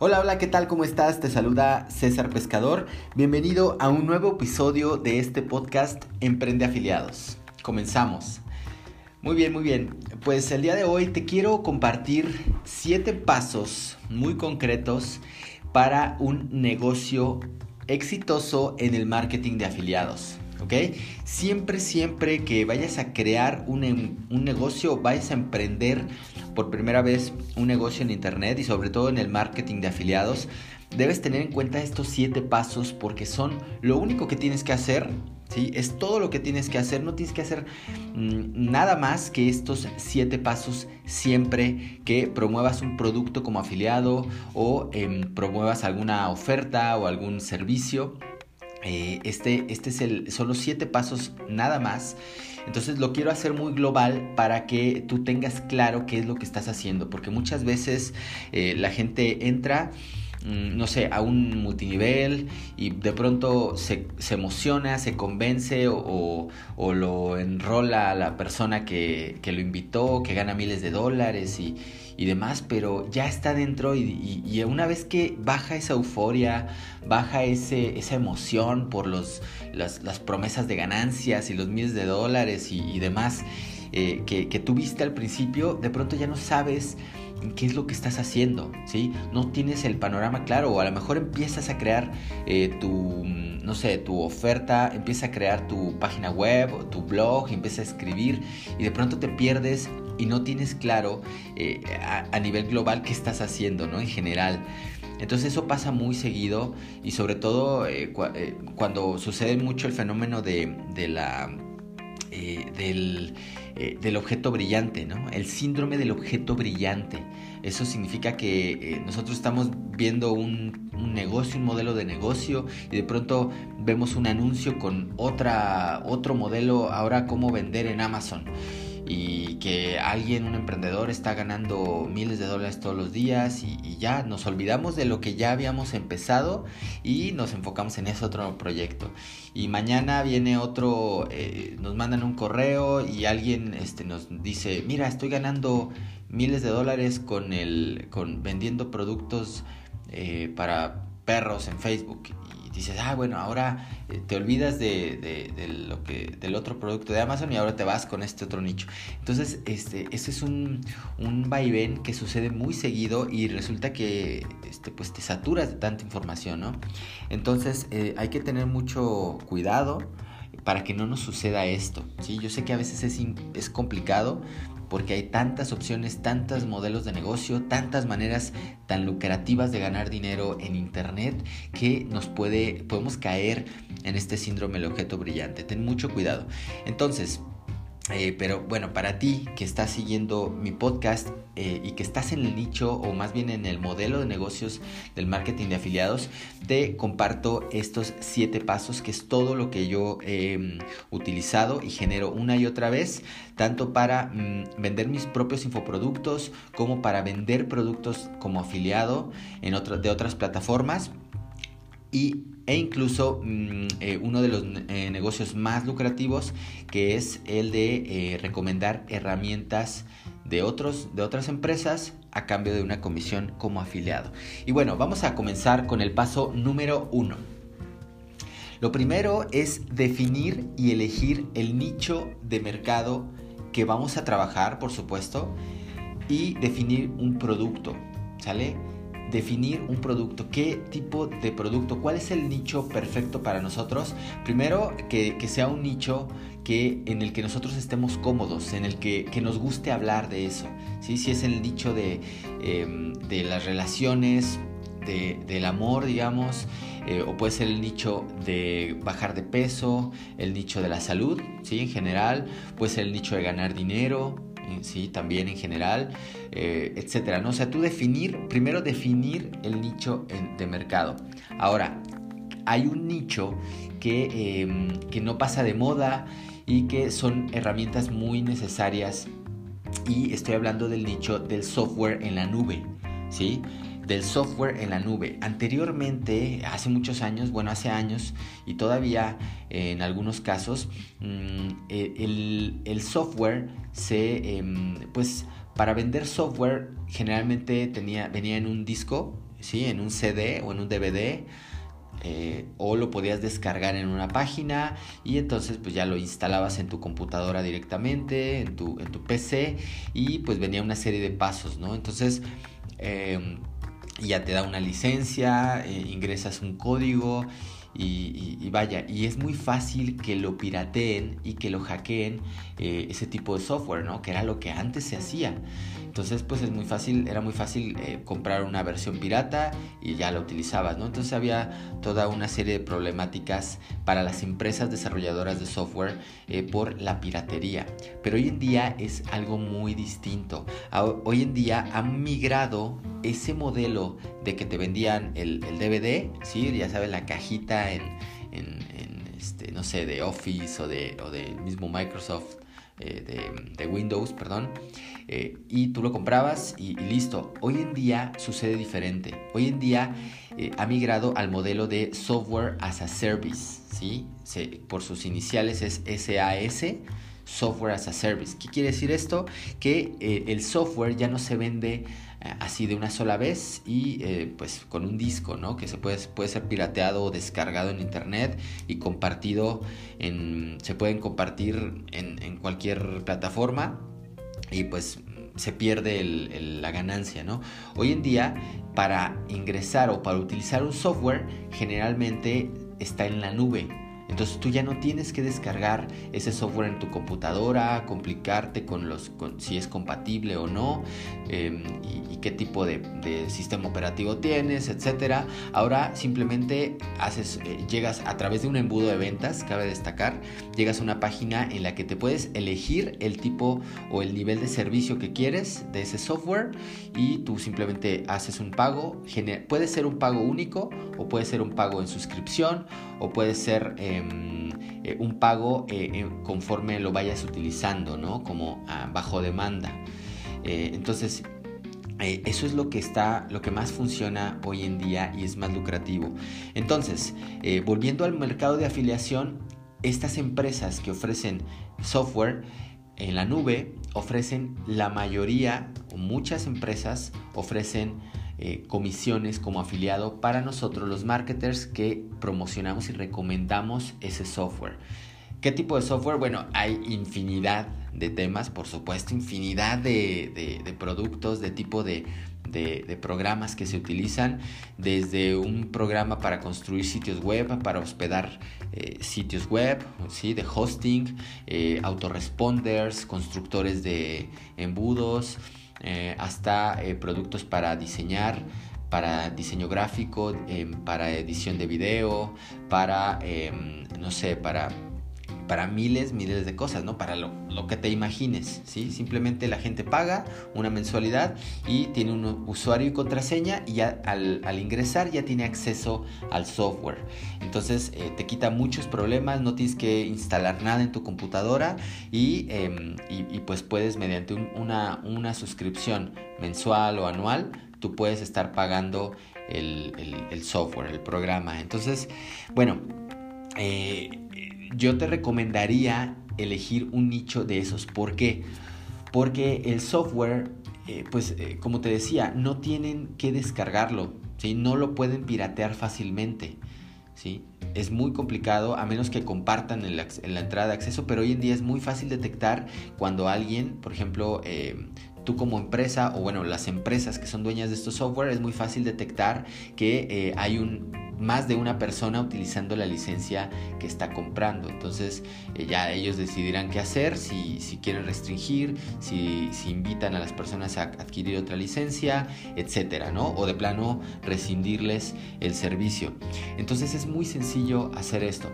Hola, hola, ¿qué tal? ¿Cómo estás? Te saluda César Pescador. Bienvenido a un nuevo episodio de este podcast Emprende Afiliados. Comenzamos. Muy bien, muy bien. Pues el día de hoy te quiero compartir siete pasos muy concretos para un negocio exitoso en el marketing de afiliados. ¿ok? Siempre, siempre que vayas a crear un, un, negocio, vayas a emprender por primera vez un negocio en Internet y sobre todo en el marketing de afiliados, debes tener en cuenta estos siete pasos porque son lo único que tienes que hacer. ¿Sí? Es todo lo que tienes que hacer, no tienes que hacer mmm, nada más que estos siete pasos siempre que promuevas un producto como afiliado o eh, promuevas alguna oferta o algún servicio. Eh, este, este es el, son los siete pasos nada más. Entonces lo quiero hacer muy global para que tú tengas claro qué es lo que estás haciendo. Porque muchas veces eh, la gente entra mm, no sé, a un multinivel y de pronto se, se emociona, se convence o, o, lo enrola a la persona que, que, lo invitó, que gana miles de dólares y, y demás, pero ya está dentro y, una vez que baja esa euforia, baja ese, esa emoción por los, las, promesas de ganancias y los miles de dólares y, y demás eh, que, que tuviste al principio, de pronto ya no sabes qué es lo que estás haciendo, ¿sí? No tienes el panorama claro o a lo mejor empiezas a crear eh, tu, no sé, tu oferta, empiezas a crear tu página web, tu blog, empiezas a escribir y de pronto te pierdes y no tienes claro eh, a, nivel global qué estás haciendo, ¿no? En general. Entonces eso pasa muy seguido y sobre todo eh, eh, cuando sucede mucho el fenómeno de, la... del objeto brillante, ¿no? El síndrome del objeto brillante. Eso significa que nosotros estamos viendo un, un, negocio, un modelo de negocio y de pronto vemos un anuncio con otra, otro modelo, ahora cómo vender en Amazon y que alguien, un emprendedor, está ganando miles de dólares todos los días y, ya nos olvidamos de lo que ya habíamos empezado y nos enfocamos en ese otro proyecto. Y mañana viene otro, eh, nos mandan un correo y alguien este, nos dice, mira, estoy ganando miles de dólares con, el, con vendiendo productos eh, para perros en Facebook dices, ah, bueno, ahora eh, te olvidas de, de, de, lo que, del otro producto de Amazon y ahora te vas con este otro nicho. Entonces, este, ese es un, un vaivén que sucede muy seguido y resulta que este, pues te saturas de tanta información, ¿no? Entonces, eh, hay que tener mucho cuidado para que no nos suceda esto, ¿sí? Yo sé que a veces es, es complicado, porque hay tantas opciones, tantos modelos de negocio, tantas maneras tan lucrativas de ganar dinero en internet que nos puede podemos caer en este síndrome del objeto brillante. Ten mucho cuidado. Entonces, eh, pero bueno, para ti que estás siguiendo mi podcast eh, y que estás en el nicho o más bien en el modelo de negocios del marketing de afiliados, te comparto estos siete pasos que es todo lo que yo he eh, utilizado y genero una y otra vez, tanto para mmm, vender mis propios infoproductos como para vender productos como afiliado en otro, de otras plataformas. Y, e incluso mmm, eh, uno de los eh, negocios más lucrativos que es el de eh, recomendar herramientas de, otros, de otras empresas a cambio de una comisión como afiliado. Y bueno, vamos a comenzar con el paso número uno. Lo primero es definir y elegir el nicho de mercado que vamos a trabajar, por supuesto, y definir un producto, ¿sale? Definir un producto, qué tipo de producto, cuál es el nicho perfecto para nosotros. Primero, que, sea un nicho que, en el que nosotros estemos cómodos, en el que, que nos guste hablar de eso. ¿sí? Si es el nicho de, eh, de las relaciones, de, del amor, digamos, eh, o puede ser el nicho de bajar de peso, el nicho de la salud, ¿sí? En general, puede ser el nicho de ganar dinero, ¿sí? También en general, eh, etcétera, ¿no? O sea, tú definir, primero definir el nicho de mercado. Ahora, hay un nicho que, eh, que no pasa de moda y que son herramientas muy necesarias y estoy hablando del nicho del software en la nube, ¿sí? Del software en la nube. Anteriormente, hace muchos años, bueno, hace años y todavía eh, en algunos casos, mmm, el, el, software se, eh, pues, para vender software generalmente tenía, venía en un disco ¿sí? En un CD o en un DVD. Eh, o lo podías descargar en una página y entonces pues ya lo instalabas en tu computadora directamente, en tu, en tu PC y pues venía una serie de pasos, ¿no? Entonces ya te da una licencia, eh, ingresas un código y, vaya, y es muy fácil que lo pirateen y que lo hackeen eh, ese tipo de software, ¿no? Que era lo que antes se hacía. Entonces, pues es muy fácil, era muy fácil eh, comprar una versión pirata y ya la utilizabas, ¿no? Entonces había toda una serie de problemáticas para las empresas desarrolladoras de software eh, por la piratería. Pero hoy en día es algo muy distinto. Hoy en día han migrado ese modelo de que te vendían el, DVD, ¿sí? Ya sabes, la cajita en, este, no sé, de Office o de, o mismo Microsoft eh, de, Windows, perdón, eh, y tú lo comprabas y, listo. Hoy en día sucede diferente. Hoy en día eh, ha migrado al modelo de Software as a Service, ¿sí? por sus iniciales es SAS. Software as a Service. ¿Qué quiere decir esto? Que el software ya no se vende eh, así de una sola vez y eh, pues con un disco, ¿no? Que se puede, puede ser pirateado o descargado en internet y compartido se pueden compartir en, cualquier plataforma y pues se pierde la ganancia, ¿no? Hoy en día, para ingresar o para utilizar un software, generalmente está en la nube. Entonces tú ya no tienes que descargar ese software en tu computadora, complicarte con los si es compatible o no em, y, qué tipo de, sistema operativo tienes, etcétera. Ahora simplemente haces, eh, llegas a través de un embudo de ventas, cabe destacar, llegas a una página en la que te puedes elegir el tipo o el nivel de servicio que quieres de ese software y tú simplemente haces un pago. Puede ser un pago único o puede ser un pago en suscripción o puede ser em, eh, un pago eh, eh, conforme lo vayas utilizando, ¿no? Como ah, bajo demanda. entonces, eso es lo que está, lo que más funciona hoy en día y es más lucrativo. Entonces, volviendo al mercado de afiliación, estas empresas que ofrecen software en la nube ofrecen la mayoría muchas empresas ofrecen eh, comisiones como afiliado para nosotros los marketers que promocionamos y recomendamos ese software. ¿Qué tipo de software? Bueno, hay infinidad de temas, por supuesto, infinidad de, productos, de tipo de, programas que se utilizan, desde un programa para construir sitios web, para hospedar eh, sitios web, ¿sí? de hosting, eh, autoresponders, constructores de embudos, eh, hasta eh, productos para diseñar, para diseño gráfico, em, para edición de video, para, em, no sé, para para miles, miles de cosas, ¿no? Para lo, que te imagines, ¿sí? Simplemente la gente paga una mensualidad y tiene un usuario y contraseña y ya al, ingresar ya tiene acceso al software. Entonces eh, te quita muchos problemas, no tienes que instalar nada en tu computadora y, em, pues puedes mediante una, una suscripción mensual o anual, tú puedes estar pagando el, el software, el programa. Entonces, bueno, eh, yo te recomendaría elegir un nicho de esos. ¿Por qué? Porque el software, eh, pues eh, como te decía, no tienen que descargarlo, ¿sí? no lo pueden piratear fácilmente. ¿sí? Es muy complicado a menos que compartan en la, entrada de acceso, pero hoy en día es muy fácil detectar cuando alguien, por ejemplo, eh, tú como empresa o bueno, las empresas que son dueñas de estos software, es muy fácil detectar que hay un más de una persona utilizando la licencia que está comprando. Entonces eh, ya ellos decidirán qué hacer, si, quieren restringir, si, invitan a las personas a adquirir otra licencia, etcétera, ¿no? O de plano rescindirles el servicio. Entonces es muy sencillo hacer esto.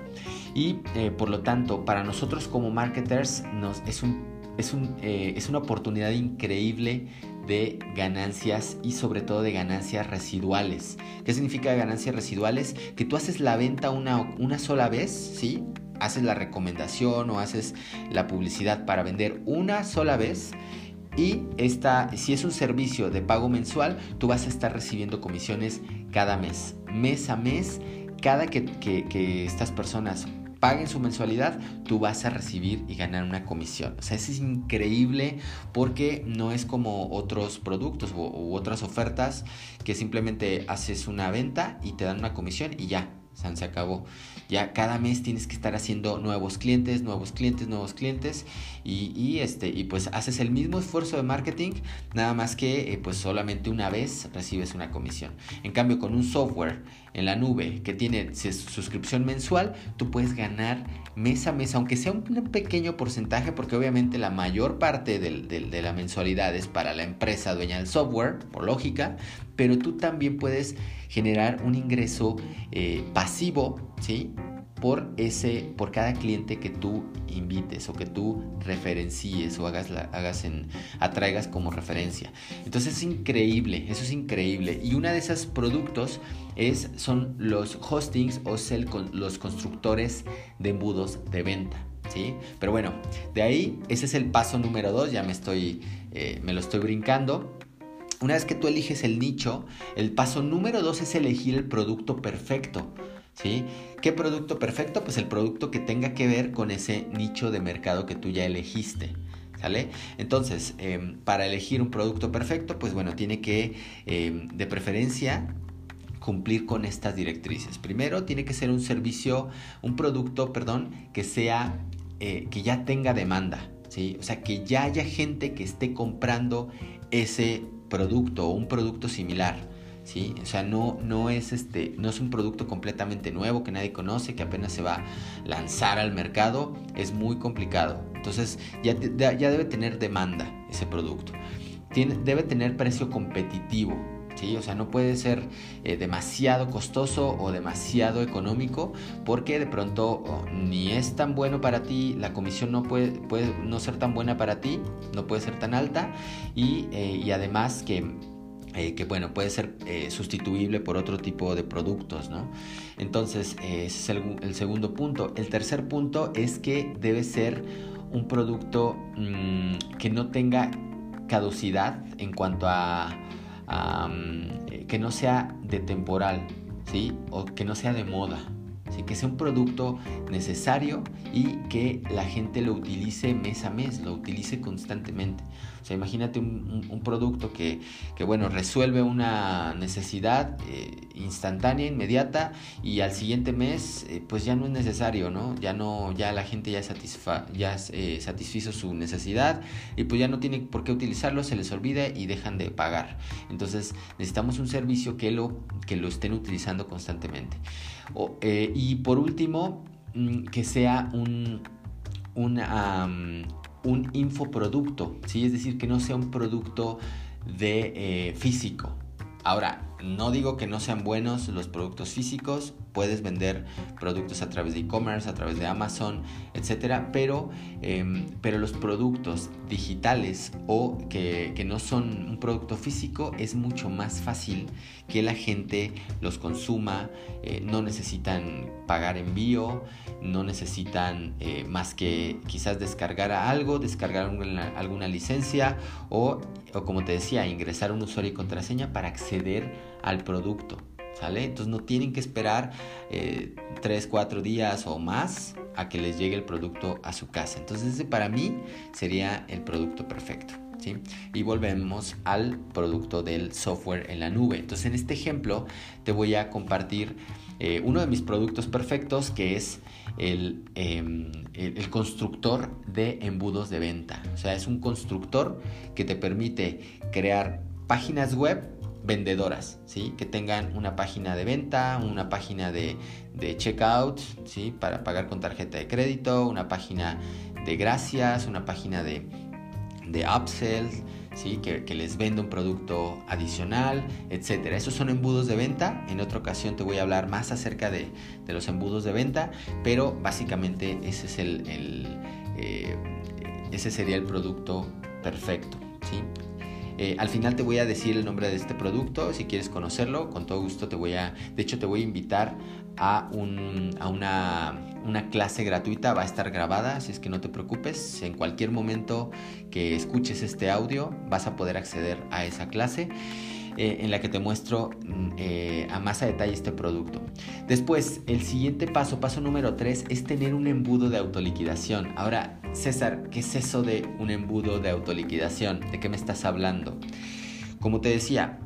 Y eh, por lo tanto, para nosotros como marketers nos, es, un, es, un, eh, es una oportunidad increíble de ganancias y sobre todo de ganancias residuales. ¿Qué significa ganancias residuales? Que tú haces la venta una, una sola vez, ¿sí? Haces la recomendación o haces la publicidad para vender una sola vez y esta, si es un servicio de pago mensual, tú vas a estar recibiendo comisiones cada mes, mes a mes, cada que, que estas personas paguen su mensualidad, tú vas a recibir y ganar una comisión. O sea, eso es increíble porque no es como otros productos u, otras ofertas que simplemente haces una venta y te dan una comisión y ya, se acabó. Ya cada mes tienes que estar haciendo nuevos clientes, nuevos clientes, nuevos clientes y, este, y pues haces el mismo esfuerzo de marketing, nada más que eh, pues solamente una vez recibes una comisión. En cambio, con un software en la nube que tiene suscripción mensual, tú puedes ganar mes a mes, aunque sea un pequeño porcentaje, porque obviamente la mayor parte de la mensualidad es para la empresa dueña del software, por lógica, pero tú también puedes generar un ingreso eh, pasivo, ¿sí? Por, ese, por cada cliente que tú invites o que tú referencies o hagas, hagas en, atraigas como referencia. Entonces es increíble, eso es increíble. Y uno de esos productos es, son los hostings o los constructores de embudos de venta. ¿Sí? Pero bueno, de ahí ese es el paso número dos, ya me estoy, eh, me lo estoy brincando. Una vez que tú eliges el nicho, el paso número dos es elegir el producto perfecto. ¿Qué producto perfecto? Pues el producto que tenga que ver con ese nicho de mercado que tú ya elegiste. ¿Sale? Entonces, em, para elegir un producto perfecto, pues bueno, tiene que, em, de preferencia, cumplir con estas directrices. Primero, tiene que ser un servicio, un producto, perdón, que sea, eh, que ya tenga demanda, ¿sí? O sea, que ya haya gente que esté comprando ese producto o un producto similar. O sea, no, no, es este, no es un producto completamente nuevo que nadie conoce, que apenas se va a lanzar al mercado, es muy complicado. Entonces ya, ya debe tener demanda ese producto. Tiene, debe tener precio competitivo, ¿sí? O sea, no puede ser eh, demasiado costoso o demasiado económico porque de pronto oh, ni es tan bueno para ti, la comisión no puede, puede no ser tan buena para ti, no puede ser tan alta y, eh, y además que eh, que bueno, puede ser eh, sustituible por otro tipo de productos, ¿no? Entonces, ese es el, segundo punto. El tercer punto es que debe ser un producto mm, que no tenga caducidad en cuanto a, mm, que no sea de temporal, ¿sí? O que no sea de moda. ¿sí? Que sea un producto necesario y que la gente lo utilice mes a mes, lo utilice constantemente. O sea, imagínate un, producto que, bueno, resuelve una necesidad eh, instantánea, inmediata, y al siguiente mes, eh, pues ya no es necesario, ¿no? Ya no, ya la gente ya, satisfa, ya eh, satisfizo su necesidad y pues ya no tiene por qué utilizarlo, se les olvida y dejan de pagar. Entonces necesitamos un servicio que lo, que lo estén utilizando constantemente. y por último, mm, que sea un, un un infoproducto, ¿sí? es decir, que no sea un producto de eh, físico. Ahora, no digo que no sean buenos los productos físicos, puedes vender productos a través de e-commerce, a través de Amazon, etcétera, pero, em, pero los productos digitales o que, no son un producto físico es mucho más fácil que la gente los consuma, eh, no necesitan pagar envío, no necesitan eh, más que quizás descargar algo, descargar alguna, licencia o, o como te decía, ingresar un usuario y contraseña para acceder al producto. ¿Sale? Entonces no tienen que esperar eh, 3, 4 días o más a que les llegue el producto a su casa. Entonces ese para mí sería el producto perfecto. ¿sí? Y volvemos al producto del software en la nube. Entonces en este ejemplo te voy a compartir eh, uno de mis productos perfectos que es em, el, el, constructor de embudos de venta. O sea, es un constructor que te permite crear páginas web vendedoras, ¿sí? Que tengan una página de venta, una página de, checkout, ¿sí? Para pagar con tarjeta de crédito, una página de gracias, una página de, de upsell, ¿sí? Que, les venda un producto adicional, etc. Esos son embudos de venta. En otra ocasión te voy a hablar más acerca de, los embudos de venta, pero básicamente ese es el, eh, ese sería el producto perfecto, ¿sí? Eh, al final te voy a decir el nombre de este producto, si quieres conocerlo, con todo gusto te voy a, de hecho te voy a invitar a, una, una clase gratuita, va a estar grabada, así es que no te preocupes, en cualquier momento que escuches este audio vas a poder acceder a esa clase. Eh, en la que te muestro mm, eh, a más detalle este producto. Después, el siguiente paso, paso número 3, es tener un embudo de autoliquidación. Ahora, César, ¿qué es eso de un embudo de autoliquidación? ¿De qué me estás hablando? Como te decía,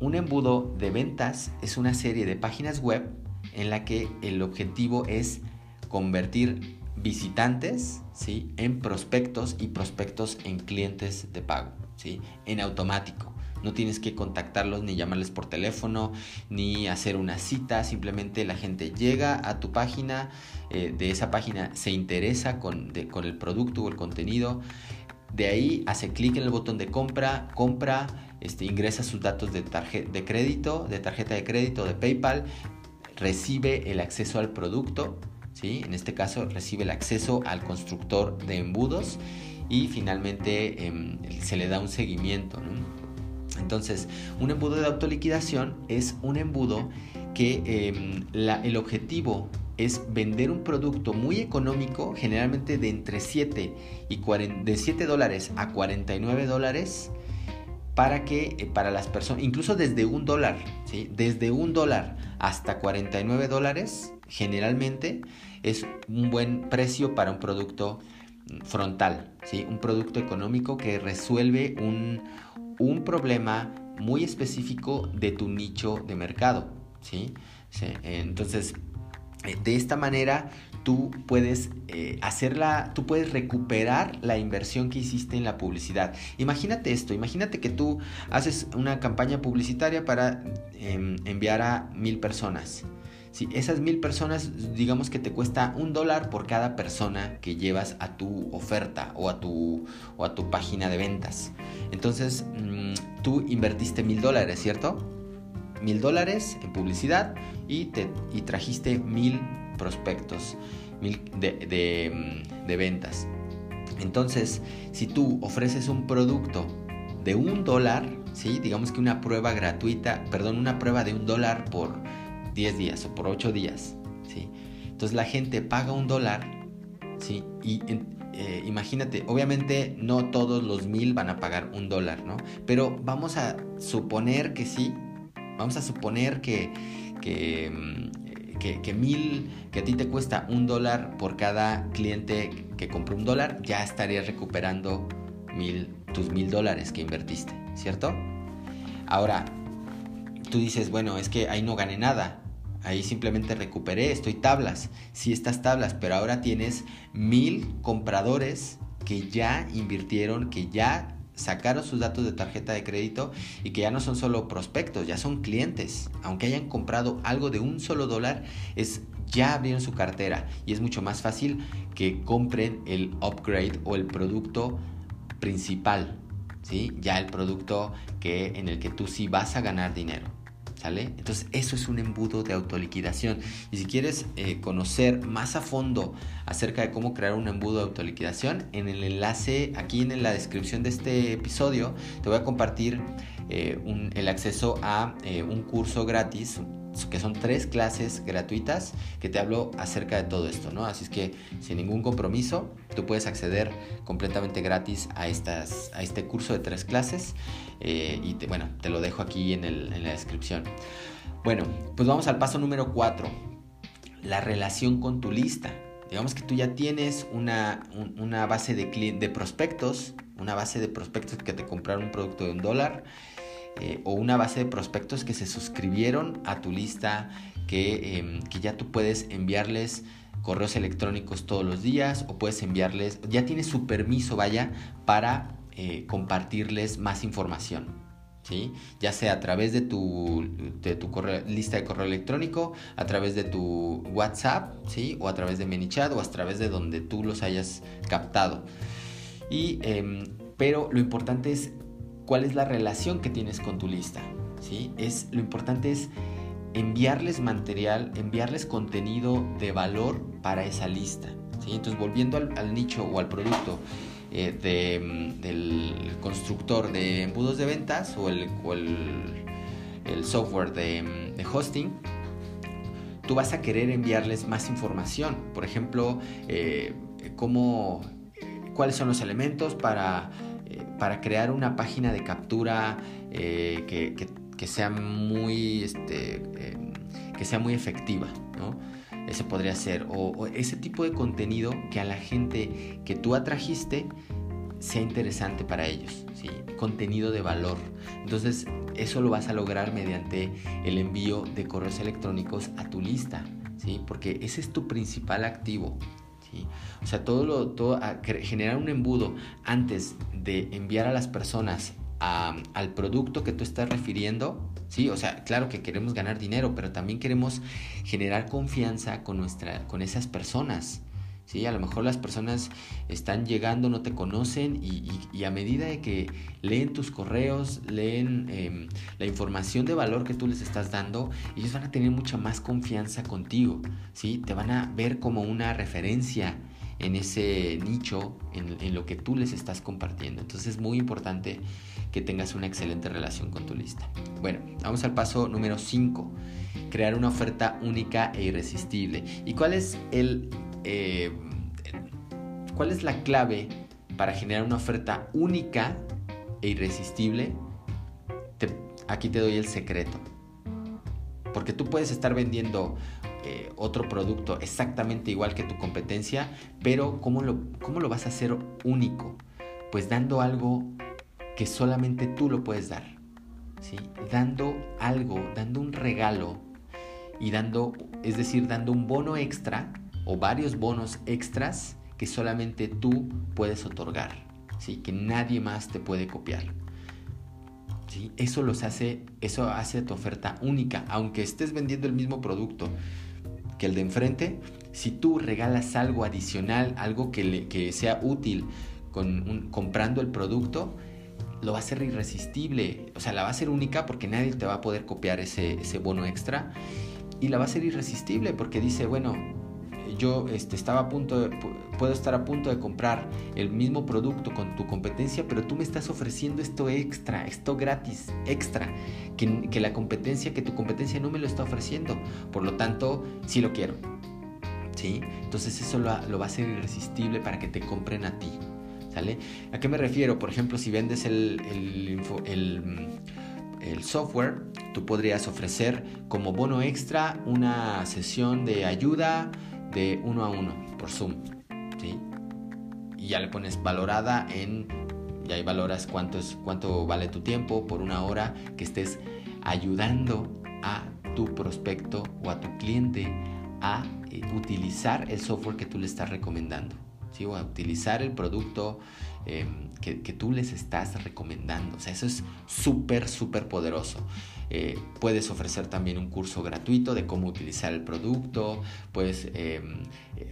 un embudo de ventas es una serie de páginas web en la que el objetivo es convertir visitantes ¿sí? en prospectos y prospectos en clientes de pago, ¿sí? en automático. No tienes que contactarlos ni llamarles por teléfono ni hacer una cita. Simplemente la gente llega a tu página, eh, de esa página se interesa con, el producto o el contenido. De ahí hace clic en el botón de compra, compra, este, ingresa sus datos de, de crédito, de tarjeta de crédito, de PayPal, recibe el acceso al producto en este caso recibe el acceso al constructor de embudos y finalmente em, se le da un seguimiento. Entonces, un embudo de autoliquidación es un embudo que em, el objetivo es vender un producto muy económico, generalmente de entre 7 y de 7 dólares a 49 dólares, para que eh, para las personas, incluso desde un dólar, desde un dólar hasta 49 dólares, generalmente es un buen precio para un producto frontal, un producto económico que resuelve un, problema muy específico de tu nicho de mercado. ¿sí? Entonces, eh, de esta manera tú puedes eh, hacerla, tú puedes recuperar la inversión que hiciste en la publicidad. Imagínate esto, imagínate que tú haces una campaña publicitaria para em, enviar a mil personas. Si esas mil personas, digamos que te cuesta un dólar por cada persona que llevas a tu oferta o a tu, o a tu página de ventas. Entonces, mm, tú invertiste mil dólares, ¿cierto? Mil dólares en publicidad y, te, y trajiste mil prospectos mil de, mm, de ventas. Entonces, si tú ofreces un producto de un dólar, ¿sí? digamos que una prueba gratuita, perdón, una prueba de un dólar por 10 días o por 8 días, ¿sí? Entonces la gente paga un dólar, ¿sí? Y eh, imagínate, obviamente no todos los mil van a pagar un dólar, ¿no? Pero vamos a suponer que sí, vamos a suponer que, que, mm, mil, que a ti te cuesta un dólar por cada cliente que compró un dólar, ya estarías recuperando tus mil dólares que invertiste, ¿cierto? Ahora, tú dices, bueno, es que ahí no gané nada. Ahí simplemente recuperé, estoy tablas. Sí estas tablas, pero ahora tienes mil compradores que ya invirtieron, que ya sacaron sus datos de tarjeta de crédito y que ya no son solo prospectos, ya son clientes. Aunque hayan comprado algo de un solo dólar, es ya abrieron su cartera y es mucho más fácil que compren el upgrade o el producto principal, ¿sí? Ya el producto que en el que tú sí vas a ganar dinero. Entonces eso es un embudo de autoliquidación. Y si quieres eh, conocer más a fondo acerca de cómo crear un embudo de autoliquidación, en el enlace aquí en la descripción de este episodio te voy a compartir eh, el acceso a eh, un curso gratis que son tres clases gratuitas que te hablo acerca de todo esto, ¿no? Así es que sin ningún compromiso, tú puedes acceder completamente gratis a, estas, a este curso de tres clases eh, y te, bueno, te lo dejo aquí en, en la descripción. Bueno, pues vamos al paso número cuatro, la relación con tu lista. Digamos que tú ya tienes una, una base de, de prospectos, una base de prospectos que te compraron un producto de un dólar eh, o una base de prospectos que se suscribieron a tu lista, que, em, que ya tú puedes enviarles correos electrónicos todos los días o puedes enviarles, ya tienes su permiso, vaya, para eh, compartirles más información. ¿Sí? ya sea a través de tu, de tu lista de correo electrónico, a través de tu WhatsApp, ¿sí? o a través de ManyChat o a través de donde tú los hayas captado. Y, em, pero lo importante es cuál es la relación que tienes con tu lista. ¿sí? Es, lo importante es enviarles material, enviarles contenido de valor para esa lista. Entonces, volviendo al, nicho o al producto eh, mm, del constructor de embudos de ventas o el, software de, mm, de, hosting, tú vas a querer enviarles más información. Por ejemplo, eh, cómo, cuáles son los elementos para para crear una página de captura eh, que, que sea muy, este, em, que sea muy efectiva, ¿no? Ese podría ser, o, ese tipo de contenido que a la gente que tú atrajiste sea interesante para ellos, ¿sí? contenido de valor. Entonces, eso lo vas a lograr mediante el envío de correos electrónicos a tu lista, ¿sí? porque ese es tu principal activo. O sea, todo lo, todo, generar un embudo antes de enviar a las personas al producto que tú estás refiriendo, ¿sí? O sea, claro que queremos ganar dinero, pero también queremos generar confianza con, nuestra, con esas personas, ¿sí? A lo mejor las personas están llegando, no te conocen y, a medida de que leen tus correos, leen em, la información de valor que tú les estás dando, ellos van a tener mucha más confianza contigo, ¿sí? Te van a ver como una referencia en ese nicho, en, lo que tú les estás compartiendo. Entonces es muy importante que tengas una excelente relación con tu lista. Bueno, vamos al paso número 5. Crear una oferta única e irresistible. ¿Y cuál es el... Eh, cuál es la clave para generar una oferta única e irresistible? aquí te doy el secreto. Porque tú puedes estar vendiendo eh, otro producto exactamente igual que tu competencia, pero ¿cómo lo, ¿cómo lo vas a hacer único? Pues dando algo que solamente tú lo puedes dar. ¿sí? Dando algo, dando un regalo y dando, es decir, dando un bono extra o varios bonos extras que solamente tú puedes otorgar, ¿sí? que nadie más te puede copiar. ¿sí? Eso los hace, eso hace tu oferta única, aunque estés vendiendo el mismo producto que el de enfrente, si tú regalas algo adicional, algo que, le, sea útil con comprando el producto, lo va a hacer irresistible. O sea, la va a ser única porque nadie te va a poder copiar ese, bono extra. Y la va a ser irresistible porque dice, bueno, yo este, estaba a punto de, puedo estar a punto de comprar el mismo producto con tu competencia, pero tú me estás ofreciendo esto extra, esto gratis, extra, que, la competencia, que tu competencia no me lo está ofreciendo. Por lo tanto, sí lo quiero. ¿Sí? Entonces eso lo, lo va a hacer irresistible para que te compren a ti. ¿Sale? ¿A qué me refiero? Por ejemplo, si vendes el, el, software, tú podrías ofrecer como bono extra una sesión de ayuda de uno a uno por Zoom. ¿sí? Y ya le pones valorada en, y ahí valoras cuánto, es, cuánto vale tu tiempo por una hora que estés ayudando a tu prospecto o a tu cliente a eh, utilizar el software que tú le estás recomendando o a utilizar el producto em, que, tú les estás recomendando. O sea, eso es súper, súper poderoso. Eh, puedes ofrecer también un curso gratuito de cómo utilizar el producto. Pues,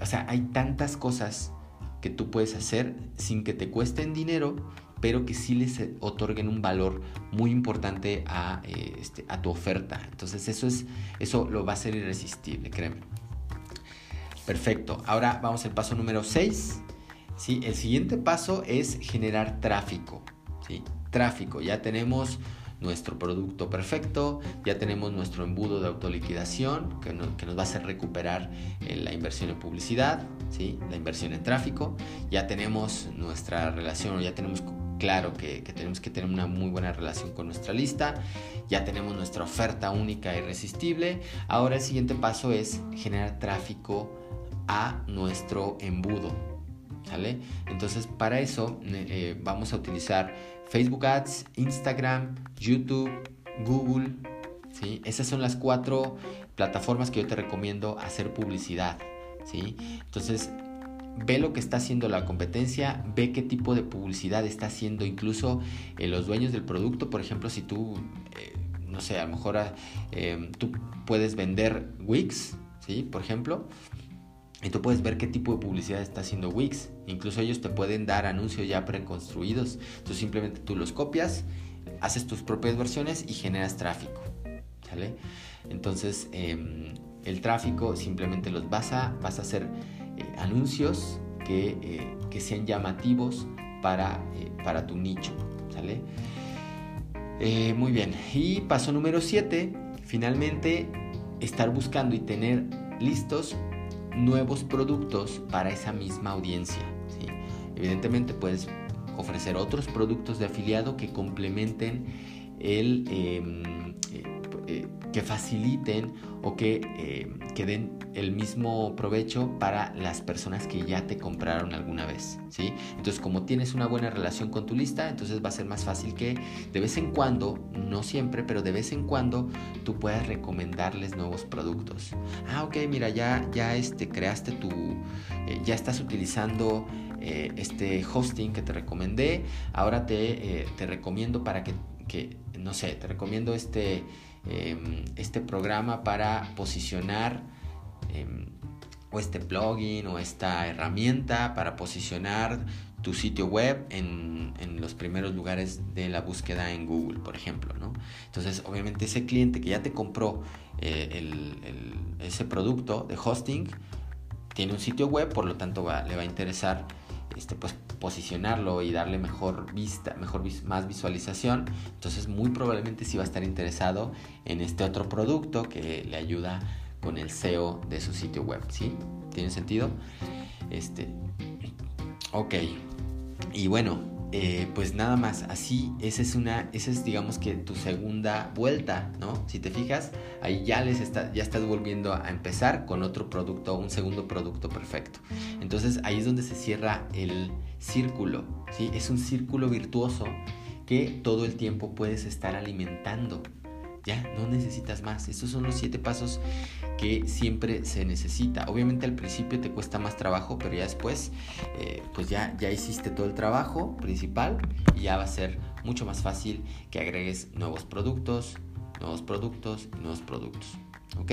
o sea, hay tantas cosas que tú puedes hacer sin que te cuesten dinero, pero que sí les otorguen un valor muy importante a, eh, este, a tu oferta. Entonces eso, es, eso lo va a hacer irresistible, créeme. Perfecto. Ahora vamos al paso número 6. ¿sí? El siguiente paso es generar tráfico. ¿sí? Tráfico. Ya tenemos nuestro producto perfecto, ya tenemos nuestro embudo de autoliquidación que, que nos va a hacer recuperar eh, la inversión en publicidad, ¿sí? la inversión en tráfico, ya tenemos nuestra relación, ya tenemos claro que, tenemos que tener una muy buena relación con nuestra lista, ya tenemos nuestra oferta única e irresistible, ahora el siguiente paso es generar tráfico a nuestro embudo. ¿Sale? Entonces para eso eh, vamos a utilizar Facebook Ads, Instagram, YouTube, Google. ¿sí? Esas son las cuatro plataformas que yo te recomiendo hacer publicidad. ¿sí? Entonces ve lo que está haciendo la competencia, ve qué tipo de publicidad está haciendo incluso eh, los dueños del producto. Por ejemplo, si tú, eh, no sé, a lo mejor tú puedes vender Wix, ¿sí? Por ejemplo y tú puedes ver qué tipo de publicidad está haciendo Wix. Incluso ellos te pueden dar anuncios ya preconstruidos. Entonces simplemente tú los copias, haces tus propias versiones y generas tráfico. ¿Sale? Entonces em, el tráfico simplemente los vas a, vas a hacer eh, anuncios que, eh, que, sean llamativos para, eh, para tu nicho. ¿Sale? muy bien. Y paso número 7. Finalmente, estar buscando y tener listos nuevos productos para esa misma audiencia. Evidentemente puedes ofrecer otros productos de afiliado que complementen el em, eh, eh, que faciliten o que, que den el mismo provecho para las personas que ya te compraron alguna vez, ¿sí? Entonces, como tienes una buena relación con tu lista, entonces va a ser más fácil que de vez en cuando, no siempre, pero de vez en cuando tú puedas recomendarles nuevos productos. Ah, ok, mira, ya, ya este, creaste tu, eh, ya estás utilizando eh, este hosting que te recomendé, ahora te, eh, te recomiendo para que, que, no sé, te recomiendo este, em, este programa para posicionar Em, o este plugin o esta herramienta para posicionar tu sitio web en, en, los primeros lugares de la búsqueda en Google, por ejemplo. ¿no? Entonces, obviamente ese cliente que ya te compró eh, ese producto de hosting tiene un sitio web, por lo tanto le va a interesar este, pues, posicionarlo y darle mejor vista, mejor más visualización. Entonces, muy probablemente sí va a estar interesado en este otro producto que le ayuda con el SEO de su sitio web, ¿sí? ¿Tiene sentido? Este, ok. Y bueno, eh, pues nada más, así, esa es una, esa es digamos que tu segunda vuelta, ¿no? Si te fijas, ahí ya les está, ya estás volviendo a empezar con otro producto, un segundo producto perfecto. Entonces ahí es donde se cierra el círculo, ¿sí? Es un círculo virtuoso que todo el tiempo puedes estar alimentando, ya, no necesitas más. Estos son los siete pasos que siempre se necesita. Obviamente al principio te cuesta más trabajo, pero ya después, eh, pues ya, ya hiciste todo el trabajo principal y ya va a ser mucho más fácil que agregues nuevos productos, nuevos productos y nuevos productos. ¿Ok?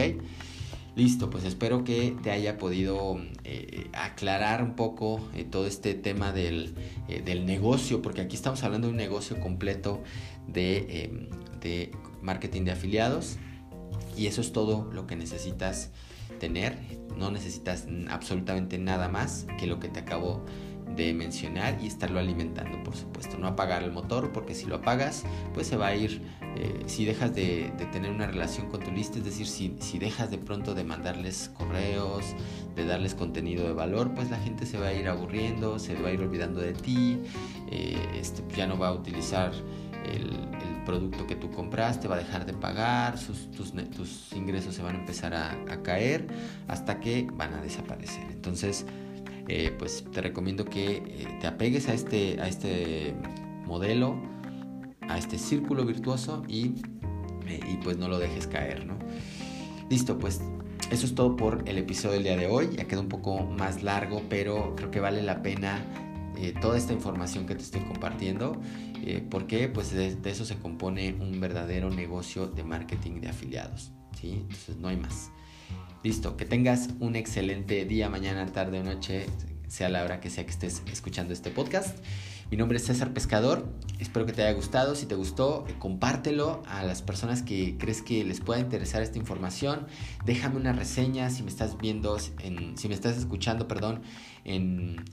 Listo, pues espero que te haya podido eh, aclarar un poco eh, todo este tema del, del, negocio, porque aquí estamos hablando de un negocio completo de, de marketing de afiliados y eso es todo lo que necesitas tener. No necesitas absolutamente nada más que lo que te acabo de mencionar y estarlo alimentando, por supuesto. No apagar el motor porque si lo apagas, pues se va a ir, eh, si dejas de, tener una relación con tu lista, es decir, si, si, dejas de pronto de mandarles correos, de darles contenido de valor, pues la gente se va a ir aburriendo, se va a ir olvidando de ti, eh, este, ya no va a utilizar el, producto que tú compraste, va a dejar de pagar, sus, tus, tus, ingresos se van a empezar a, caer hasta que van a desaparecer. Entonces, eh, pues te recomiendo que eh, te apegues a este, a este modelo, a este círculo virtuoso y, eh, y pues no lo dejes caer, ¿no? Listo, pues eso es todo por el episodio del día de hoy. Ya quedó un poco más largo, pero creo que vale la pena toda esta información que te estoy compartiendo eh, ¿Por qué? Pues de, eso se compone un verdadero negocio de marketing de afiliados. ¿sí? Entonces no hay más. Listo, que tengas un excelente día, mañana, tarde o noche, sea la hora que sea que estés escuchando este podcast. Mi nombre es César Pescador, espero que te haya gustado, si te gustó, eh, compártelo a las personas que crees que les pueda interesar esta información, déjame una reseña si me estás viendo, en, si me estás escuchando, perdón, en,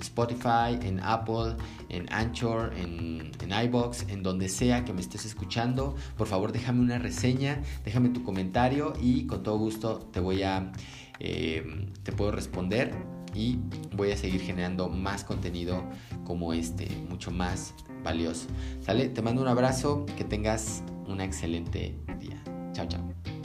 Spotify, en Apple, en Anchor, en, en iBox, en donde sea que me estés escuchando, por favor déjame una reseña, déjame tu comentario y con todo gusto te voy a, eh, te puedo responder y voy a seguir generando más contenido como este, mucho más valioso. ¿Sale? Te mando un abrazo, que tengas un excelente día. Chao, chao.